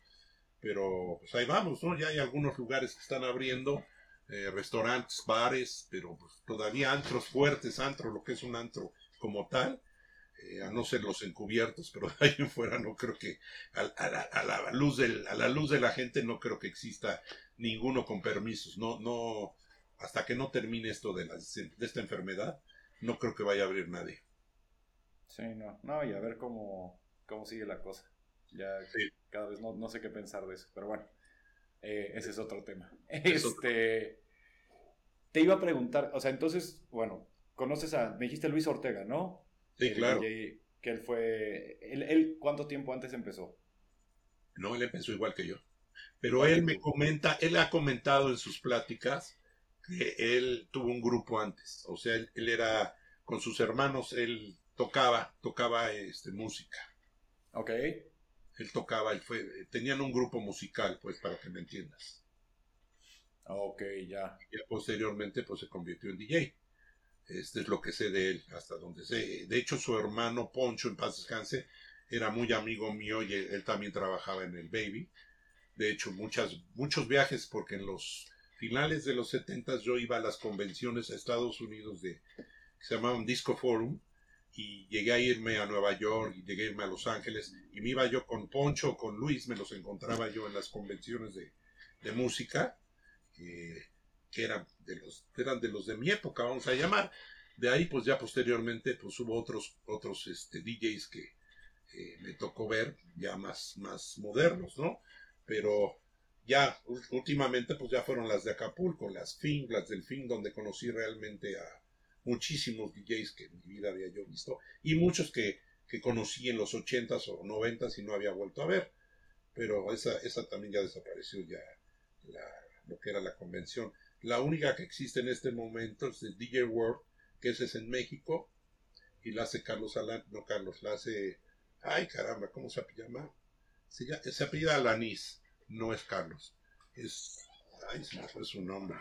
Pero pues ahí vamos, ¿no? Ya hay algunos lugares que están abriendo, eh, restaurantes, bares, pero pues, todavía antros fuertes, antro, lo que es un antro como tal, eh, a no ser los encubiertos, pero de ahí en fuera no creo que, a, la, a, la, luz del, a la luz de la gente, no creo que exista ninguno con permisos. No, no, hasta que no termine esto de, la, de esta enfermedad, no creo que vaya a abrir nadie. Sí, no, no, y a ver cómo, cómo sigue la cosa. Ya cada vez no, sé qué pensar de eso, pero bueno, eh, ese es otro tema. este, te iba a preguntar, o sea, entonces, bueno, conoces a, me dijiste Luis Ortega, ¿no? Sí, claro. que él fue, él, ¿cuánto tiempo antes empezó? No, él empezó igual que yo. Pero él me comenta, él ha comentado en sus pláticas que él tuvo un grupo antes. O sea, él, él era con sus hermanos, él tocaba, tocaba este, música. Ok. Él tocaba, él fue, tenían un grupo musical, pues, para que me entiendas. Ok, ya. Y posteriormente, pues, se convirtió en DJ. Este es lo que sé de él, hasta donde sé. De hecho, su hermano Poncho, en paz descanse, era muy amigo mío y él, también trabajaba en el Baby. De hecho, muchas, muchos viajes, porque en los finales de los 70 yo iba a las convenciones a Estados Unidos de, que se llamaban Disco Forum, y llegué a irme a Nueva York y llegué a irme a Los Ángeles y me iba yo con Poncho, con Luis, me los encontraba yo en las convenciones de, de música, que eran de, los, eran de los de mi época, vamos a llamar. De ahí, pues ya posteriormente, pues hubo otros, otros este, DJs que eh, me tocó ver, ya más, más modernos, ¿no? Pero ya últimamente, pues ya fueron las de Acapulco, las Fing, las del Fin, donde conocí realmente a, muchísimos DJs que en mi vida había yo visto y muchos que, que conocí en los 80s o 90s y no había vuelto a ver. Pero esa, esa también ya desapareció, ya lo que era la convención. La única que existe en este momento es el DJ World, que ese es en México, y la hace Carlos Alan, no Carlos, la hace, ay caramba, ¿cómo se llama? Se, llama, se apellida Alanis, no es Carlos, es, ay, se me fue su nombre.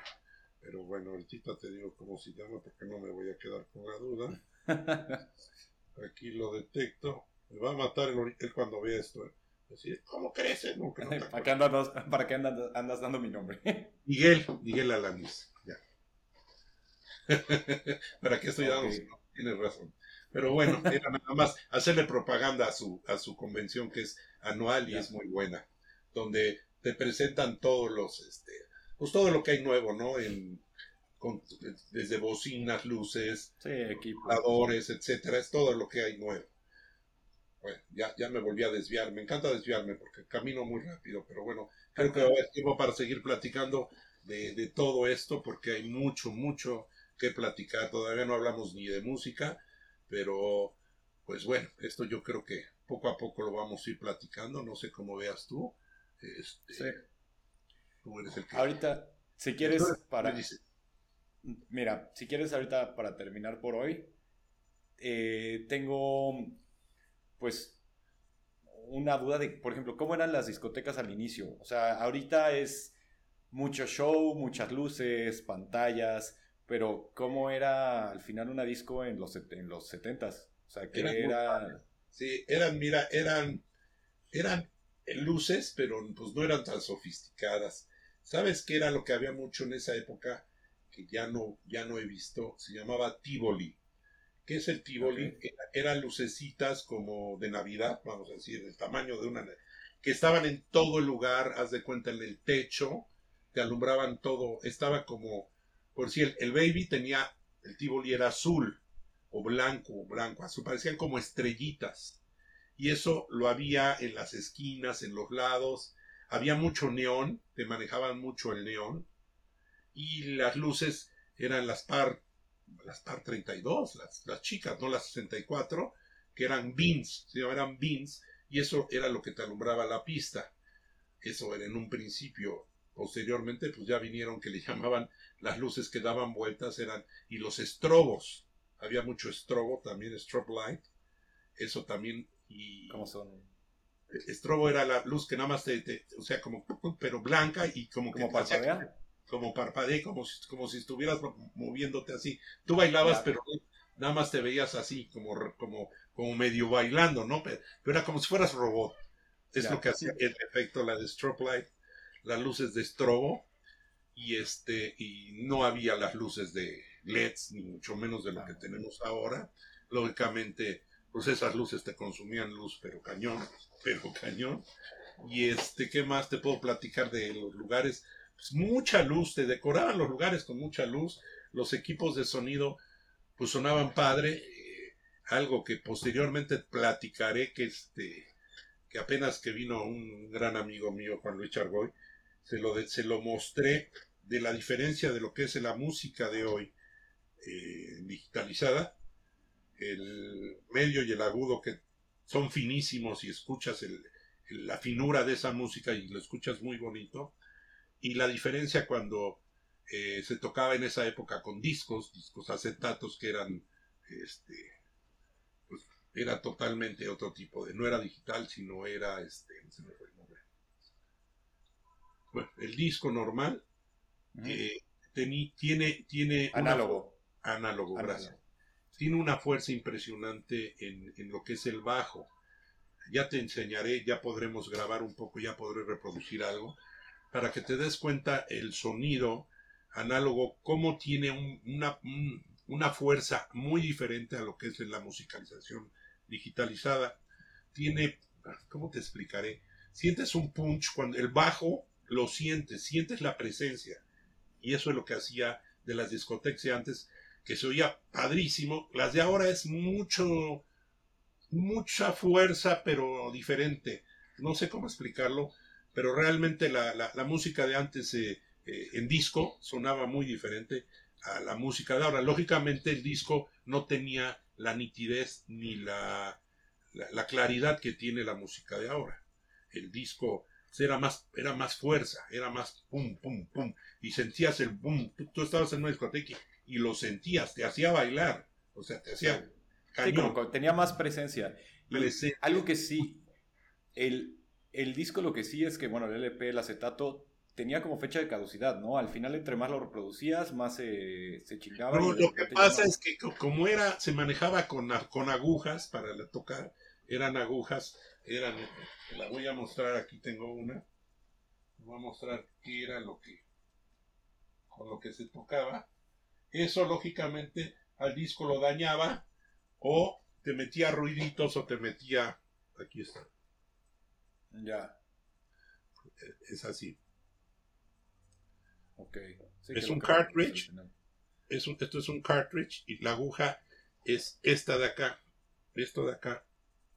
Pero bueno, ahorita te digo cómo se llama porque no me voy a quedar con la duda. Aquí lo detecto. Me va a matar el, cuando vea esto. ¿eh? Decir, ¿cómo crees? No, ¿Para, qué andas, ¿Para qué andas, dando mi nombre? Miguel, Miguel Alanis. Ya. ¿Para qué estoy dando? tienes razón. Pero bueno, era nada más hacerle propaganda a su, a su convención que es anual y es muy buena. Donde te presentan todos los, este, pues todo lo que hay nuevo, ¿no? En, desde bocinas, luces, sí, etcétera, es todo lo que hay nuevo. Bueno, ya, ya me volví a desviar, me encanta desviarme porque camino muy rápido, pero bueno, creo que va a haber tiempo para seguir platicando de, de todo esto porque hay mucho, mucho que platicar, todavía no hablamos ni de música, pero pues bueno, esto yo creo que poco a poco lo vamos a ir platicando, no sé cómo veas tú. Este, sí. Ahorita, si quieres, para. Mira, si quieres, ahorita para terminar por hoy, eh, tengo, pues, una duda de, por ejemplo, ¿cómo eran las discotecas al inicio? O sea, ahorita es mucho show, muchas luces, pantallas, pero ¿cómo era al final una disco en los, en los 70s? O sea, ¿qué era? Sí, eran, mira, eran, eran luces, pero pues no eran tan sofisticadas. ¿Sabes qué era lo que había mucho en esa época que ya no, ya no he visto? Se llamaba Tivoli. ¿Qué es el Tivoli? Eran lucecitas como de Navidad, vamos a decir, del tamaño de una... que estaban en todo el lugar, haz de cuenta en el techo, te alumbraban todo, estaba como, por si el, el baby tenía, el Tivoli era azul, o blanco, o blanco, azul, parecían como estrellitas. Y eso lo había en las esquinas, en los lados, había mucho neón, te manejaban mucho el neón, y las luces eran las par, las par 32, las, las chicas, no las 64, que eran beams, se eran beams, y eso era lo que te alumbraba la pista. Eso era en un principio. Posteriormente, pues ya vinieron que le llamaban las luces que daban vueltas, eran, y los estrobos. Había mucho estrobo también, strobe light. Eso también, y. ¿Cómo son? Estrobo era la luz que nada más te, o sea, como, pero blanca y como, como parpadea. Como parpadea, como si, como si estuvieras moviéndote así. Tú bailabas, pero nada más te veías así, como, como, como medio bailando, ¿no? Pero, era como si fueras robot. Es lo que hacía el efecto, la de strobe light, las luces de estrobo, y este, y no había las luces de LEDs, ni mucho menos de lo que tenemos ahora. Lógicamente, pues esas luces te consumían luz, pero cañón, pero cañón. Y este, ¿qué más te puedo platicar de los lugares? Pues mucha luz, te decoraban los lugares con mucha luz, los equipos de sonido pues sonaban padre, eh, algo que posteriormente platicaré que este que apenas que vino un gran amigo mío, Juan Luis Chargoy, se lo, se lo mostré de la diferencia de lo que es la música de hoy eh, digitalizada, el medio y el agudo que son finísimos y escuchas la finura de esa música y lo escuchas muy bonito, y la diferencia cuando eh, se tocaba en esa época con discos, discos acetatos que eran, este, pues, era totalmente otro tipo de, no era digital, sino era, este, se me fue el nombre. Bueno, el disco normal eh, tiene, tiene análogo, análogo, gracias. Tiene una fuerza impresionante en, en lo que es el bajo. Ya te enseñaré, ya podremos grabar un poco, ya podré reproducir algo, para que te des cuenta el sonido análogo, cómo tiene una, una, fuerza muy diferente a lo que es la musicalización digitalizada. Tiene, ¿cómo te explicaré? Sientes un punch cuando el bajo lo sientes, sientes la presencia. Y eso es lo que hacía de las discotecas antes, que se oía padrísimo. Las de ahora es mucho, mucha fuerza, pero diferente. No sé cómo explicarlo, pero realmente la, la, música de antes se eh, en disco sonaba muy diferente a la música de ahora. Lógicamente el disco no tenía la nitidez ni la, la, claridad que tiene la música de ahora. El disco era más, era más fuerza, era más pum, pum, pum, y sentías el pum, tú, estabas en una discoteca y lo sentías, te hacía bailar, o sea, te hacía cañón. tenía más presencia. algo que sí, el, el disco lo que sí es que, bueno, el LP, el acetato, tenía como fecha de caducidad, ¿no? Al final, entre más lo reproducías, más se, se chingaba. No, lo que pasa es que como era, se manejaba con, con agujas para tocar, eran agujas, eran, la voy a mostrar, aquí tengo una, voy a mostrar qué era lo que, con lo que se tocaba. Eso, lógicamente, al disco lo dañaba, o te metía ruiditos, o te metía, aquí está. Ya. Es así es un cartridge. Es un, esto es un cartridge y la aguja es esta de acá. Esto de acá.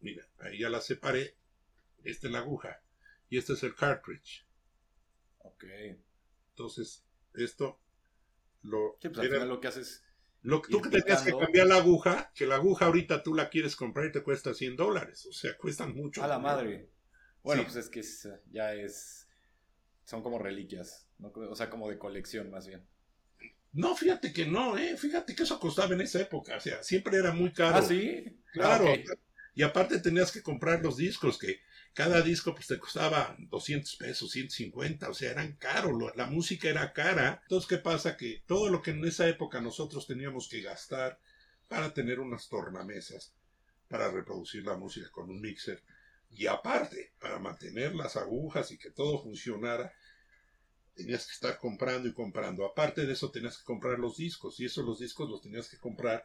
Mira, ahí ya la separé. Esta es la aguja. Y este es el cartridge. Ok. Entonces, esto lo. Sí, pues lo que haces. Lo, tú que tenías que cambiar la aguja, que la aguja ahorita tú la quieres comprar y te cuesta 100 dólares. O sea, cuestan mucho. A la madre. Bueno, pues es que ya es. Son como reliquias. O sea, como de colección más bien. No, fíjate que no, ¿eh? Fíjate que eso costaba en esa época. O sea, siempre era muy caro. Ah, sí. Claro. Ah, y aparte tenías que comprar los discos, que cada disco pues te costaba 200 pesos, 150, o sea, eran caros, la música era cara. Entonces, ¿qué pasa? Que todo lo que en esa época nosotros teníamos que gastar para tener unas tornamesas, para reproducir la música con un mixer, y aparte, para mantener las agujas y que todo funcionara, tenías que estar comprando y comprando. Aparte de eso, tenías que comprar los discos, y esos los discos los tenías que comprar.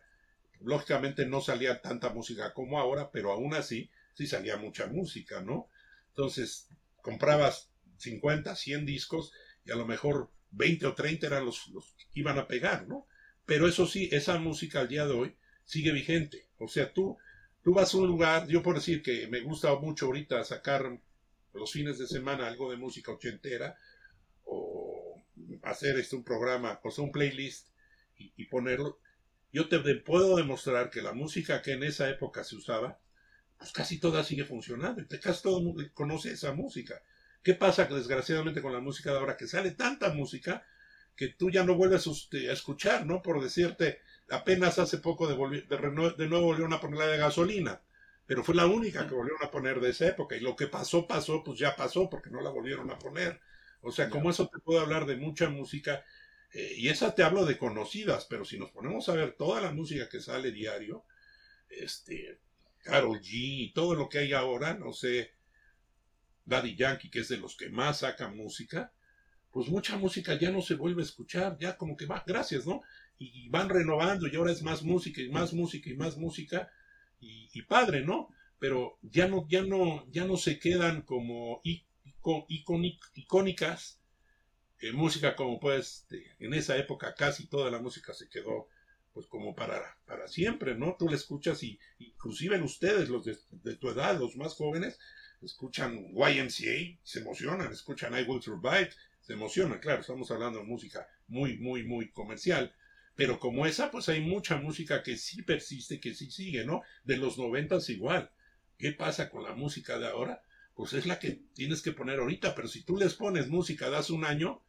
Lógicamente no salía tanta música como ahora, pero aún así sí salía mucha música, ¿no? Entonces, comprabas 50, 100 discos y a lo mejor 20 o 30 eran los, los que iban a pegar, ¿no? Pero eso sí, esa música al día de hoy sigue vigente. O sea, tú, tú vas a un lugar, yo por decir que me gusta mucho ahorita sacar los fines de semana algo de música ochentera o hacer este, un programa, o sea, un playlist y, y ponerlo. Yo te puedo demostrar que la música que en esa época se usaba, pues casi toda sigue funcionando. Casi todo el mundo conoce esa música. ¿Qué pasa desgraciadamente con la música de ahora? Que sale tanta música que tú ya no vuelves a escuchar, ¿no? Por decirte, apenas hace poco de, de, de nuevo volvieron a poner la de gasolina, pero fue la única que volvieron a poner de esa época. Y lo que pasó, pasó, pues ya pasó, porque no la volvieron a poner. O sea, como eso te puedo hablar de mucha música, eh, y esa te hablo de conocidas, pero si nos ponemos a ver toda la música que sale diario, este, Carol G, todo lo que hay ahora, no sé, Daddy Yankee, que es de los que más sacan música, pues mucha música ya no se vuelve a escuchar, ya como que va, gracias, ¿no? Y van renovando y ahora es más música y más música y más música y, padre, ¿no? Pero ya no, ya no, ya no se quedan como icónicas eh, música como pues en esa época casi toda la música se quedó pues como para, para siempre, ¿no? Tú la escuchas y inclusive ustedes, los de, tu edad, los más jóvenes, escuchan YMCA, se emocionan, escuchan I Will Survive, se emocionan, claro, estamos hablando de música muy, muy, muy comercial, pero como esa, pues hay mucha música que sí persiste, que sí sigue, ¿no? De los noventas igual. ¿Qué pasa con la música de ahora? Pues es la que tienes que poner ahorita, pero si tú les pones música de hace un año,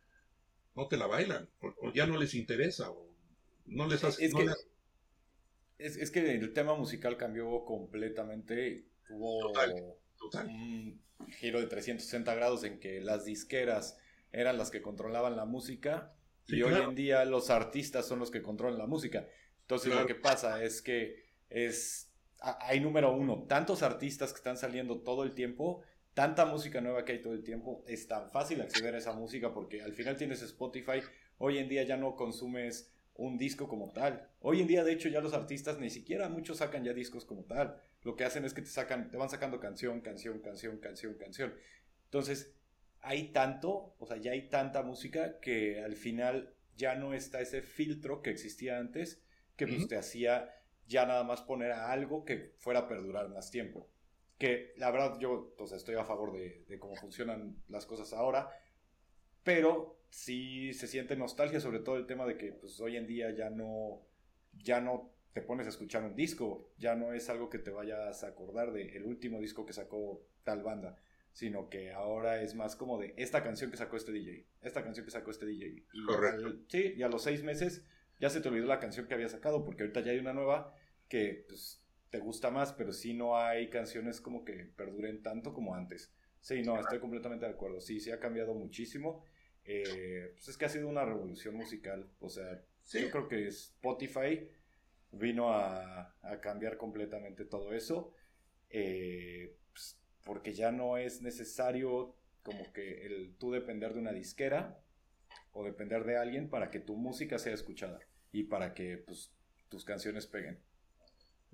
no te la bailan, o, ya no les interesa, o no les hace... Es, que, Es, que el tema musical cambió completamente, hubo un giro de 360 grados en que las disqueras eran las que controlaban la música y hoy en día los artistas son los que controlan la música. Entonces lo que pasa es que es hay número uno, tantos artistas que están saliendo todo el tiempo, tanta música nueva que hay todo el tiempo, es tan fácil acceder a esa música porque al final tienes Spotify, hoy en día ya no consumes un disco como tal. Hoy en día, de hecho, ya los artistas ni siquiera muchos sacan ya discos como tal. Lo que hacen es que te sacan, te van sacando canción, canción, canción, canción, canción. Entonces, hay tanto, o sea, ya hay tanta música que al final ya no está ese filtro que existía antes, que pues te hacía ya nada más poner a algo que fuera a perdurar más tiempo. Que la verdad yo pues, estoy a favor de, de cómo funcionan las cosas ahora, pero sí se siente nostalgia sobre todo el tema de que pues hoy en día ya no, ya no te pones a escuchar un disco, ya no es algo que te vayas a acordar de el último disco que sacó tal banda sino que ahora es más como de esta canción que sacó este DJ, esta canción que sacó este DJ. Y Correcto. sí, y a los seis meses ya se te olvidó la canción que había sacado, porque ahorita ya hay una nueva que pues, te gusta más, pero sí no hay canciones como que perduren tanto como antes. Sí, no, estoy completamente de acuerdo. Sí, sí ha cambiado muchísimo. Eh, pues es que ha sido una revolución musical. O sea, yo creo que Spotify vino a, a cambiar completamente todo eso. Eh, porque ya no es necesario como que el tú depender de una disquera o depender de alguien para que tu música sea escuchada y para que pues, tus canciones peguen.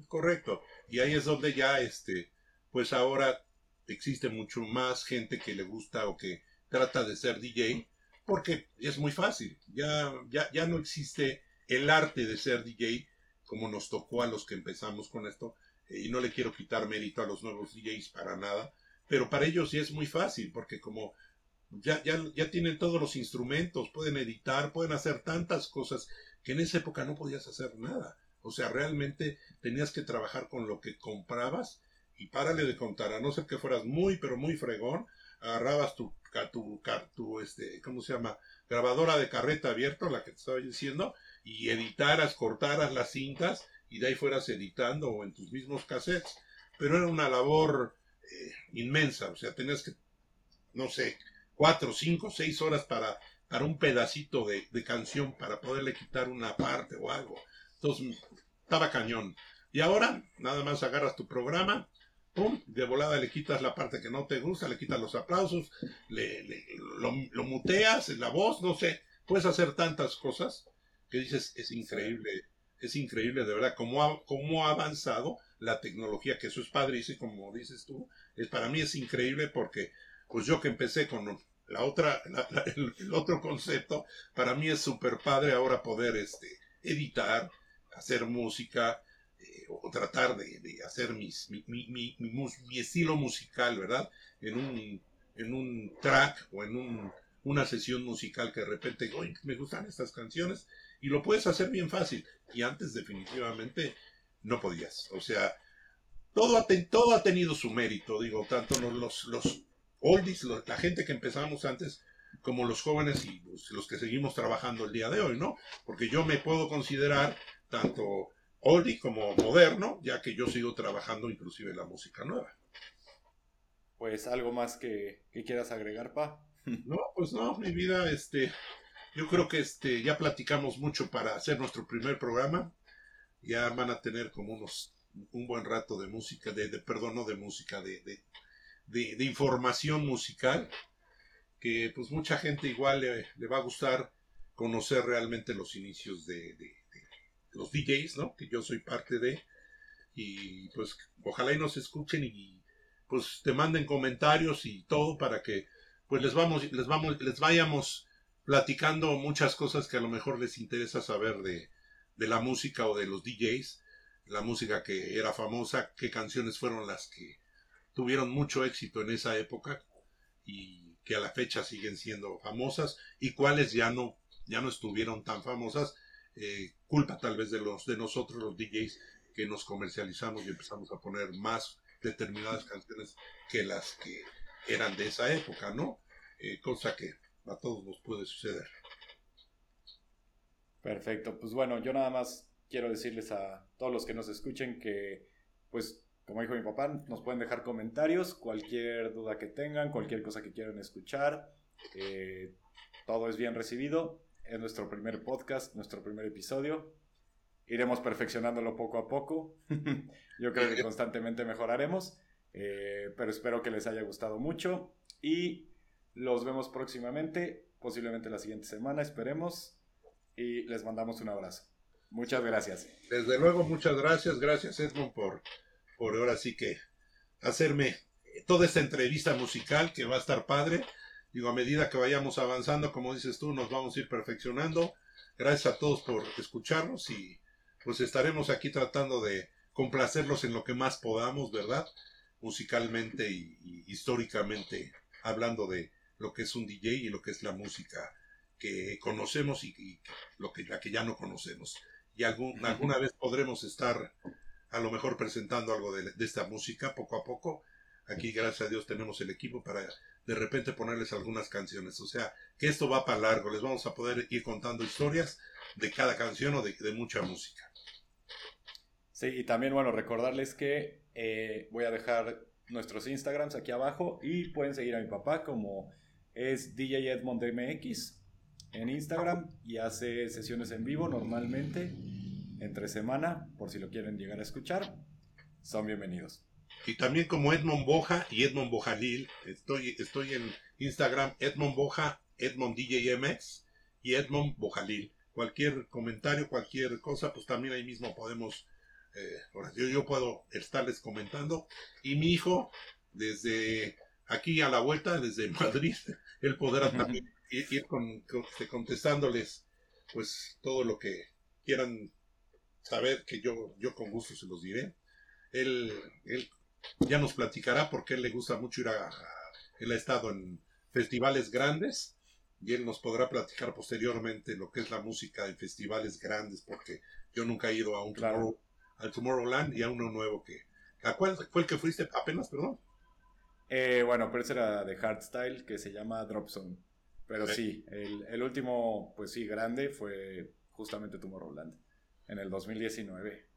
Correcto. Y ahí es donde ya, este, pues ahora existe mucho más gente que le gusta o que trata de ser DJ, porque es muy fácil. Ya, ya, ya no existe el arte de ser DJ como nos tocó a los que empezamos con esto, y no le quiero quitar mérito a los nuevos DJs para nada, pero para ellos sí es muy fácil, porque como ya, ya, ya tienen todos los instrumentos, pueden editar, pueden hacer tantas cosas que en esa época no podías hacer nada. O sea, realmente tenías que trabajar con lo que comprabas y párale de contar, a no ser que fueras muy, pero muy fregón, agarrabas tu, tu, tu este, ¿cómo se llama? Grabadora de carreta abierta, la que te estaba diciendo, y editaras, cortaras las cintas y de ahí fueras editando o en tus mismos cassettes. Pero era una labor eh, inmensa, o sea, tenías que, no sé, cuatro, cinco, seis horas para, para un pedacito de, canción, para poderle quitar una parte o algo. Entonces, estaba cañón. Y ahora, nada más agarras tu programa, pum, de volada le quitas la parte que no te gusta, le quitas los aplausos, le, lo, lo, muteas, la voz, no sé, puedes hacer tantas cosas que dices, es increíble es increíble de verdad cómo ha, cómo ha avanzado la tecnología, que eso es padre, y como dices tú, es, para mí es increíble porque pues yo que empecé con la otra, el, otro concepto, para mí es súper padre ahora poder este, editar, hacer música, o tratar de, hacer mis, mi, mi, estilo musical, ¿verdad? En un, en un track o en un, una sesión musical que de repente, me gustan estas canciones, y lo puedes hacer bien fácil. Y antes definitivamente no podías. O sea, todo ha, todo ha tenido su mérito, digo, tanto los, los oldies, la gente que empezamos antes, como los jóvenes y pues, los que seguimos trabajando el día de hoy, ¿no? Porque yo me puedo considerar tanto oldie como moderno, ya que yo sigo trabajando inclusive la música nueva. Pues algo más que, que quieras agregar, Pa. No, pues no, mi vida, este, yo creo que este, ya platicamos mucho para hacer nuestro primer programa. Ya van a tener como unos un buen rato de música, de, perdón, no de música, de, de, información musical, que pues mucha gente igual le, va a gustar conocer realmente los inicios de, los DJs, ¿no? Que yo soy parte de. Y pues ojalá y nos escuchen y pues te manden comentarios y todo para que pues les vamos, les vamos, les vayamos platicando muchas cosas que a lo mejor les interesa saber de, la música o de los DJs, la música que era famosa, qué canciones fueron las que tuvieron mucho éxito en esa época y que a la fecha siguen siendo famosas y cuáles ya no, ya no estuvieron tan famosas, eh, culpa tal vez de los de nosotros los DJs que nos comercializamos y empezamos a poner más determinadas canciones que las que eran de esa época, ¿no? Eh, cosa que a todos nos puede suceder. Perfecto, pues bueno, yo nada más quiero decirles a todos los que nos escuchen que, pues, como dijo mi papá, nos pueden dejar comentarios, cualquier duda que tengan, cualquier cosa que quieran escuchar, eh, todo es bien recibido. Es nuestro primer podcast, nuestro primer episodio. Iremos perfeccionándolo poco a poco. Yo creo que constantemente mejoraremos, eh, pero espero que les haya gustado mucho y los vemos próximamente, posiblemente la siguiente semana, esperemos. Y les mandamos un abrazo. Muchas gracias. Desde luego, muchas gracias. Gracias, Edmond, por, por ahora sí que hacerme toda esta entrevista musical que va a estar padre. Digo, a medida que vayamos avanzando, como dices tú, nos vamos a ir perfeccionando. Gracias a todos por escucharnos y pues estaremos aquí tratando de complacerlos en lo que más podamos, ¿verdad? Musicalmente y históricamente hablando de, lo que es un DJ y lo que es la música que conocemos y, lo que, la que ya no conocemos. Y algún, alguna vez podremos estar a lo mejor presentando algo de, esta música poco a poco. Aquí, gracias a Dios, tenemos el equipo para de repente ponerles algunas canciones. O sea, que esto va para largo. Les vamos a poder ir contando historias de cada canción o de, mucha música. Sí, y también, bueno, recordarles que eh, voy a dejar nuestros Instagrams aquí abajo y pueden seguir a mi papá como es DJ Edmond MX en Instagram y hace sesiones en vivo normalmente entre semana, por si lo quieren llegar a escuchar. Son bienvenidos. Y también como Edmond Boja y Edmond Bojalil, estoy, estoy en Instagram Edmond Boja, Edmond DJ MX y Edmond Bojalil. Cualquier comentario, cualquier cosa, pues también ahí mismo podemos, eh, yo, yo puedo estarles comentando. Y mi hijo, desde aquí a la vuelta, desde Madrid, el poder también ir, con, este, contestándoles pues todo lo que quieran saber que yo, yo con gusto se los diré. Él, él ya nos platicará porque él le gusta mucho ir a, él ha estado en festivales grandes y él nos podrá platicar posteriormente lo que es la música en festivales grandes porque yo nunca he ido a un al Tomorrowland y a uno nuevo que ¿a cuál fue el que fuiste apenas, perdón? Eh, bueno, pero ese era de hardstyle que se llama Drop Zone. Pero sí, el, último, pues sí, grande fue justamente Tomorrowland en el 2019,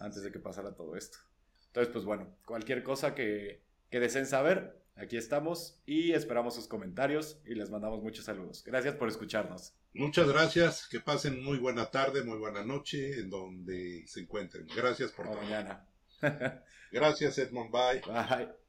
antes de que pasara todo esto. Entonces, pues bueno, cualquier cosa que, que deseen saber, aquí estamos y esperamos sus comentarios y les mandamos muchos saludos. Gracias por escucharnos. Muchas gracias, que pasen muy buena tarde, muy buena noche en donde se encuentren. Gracias por mañana. gracias Edmond, bye. Bye.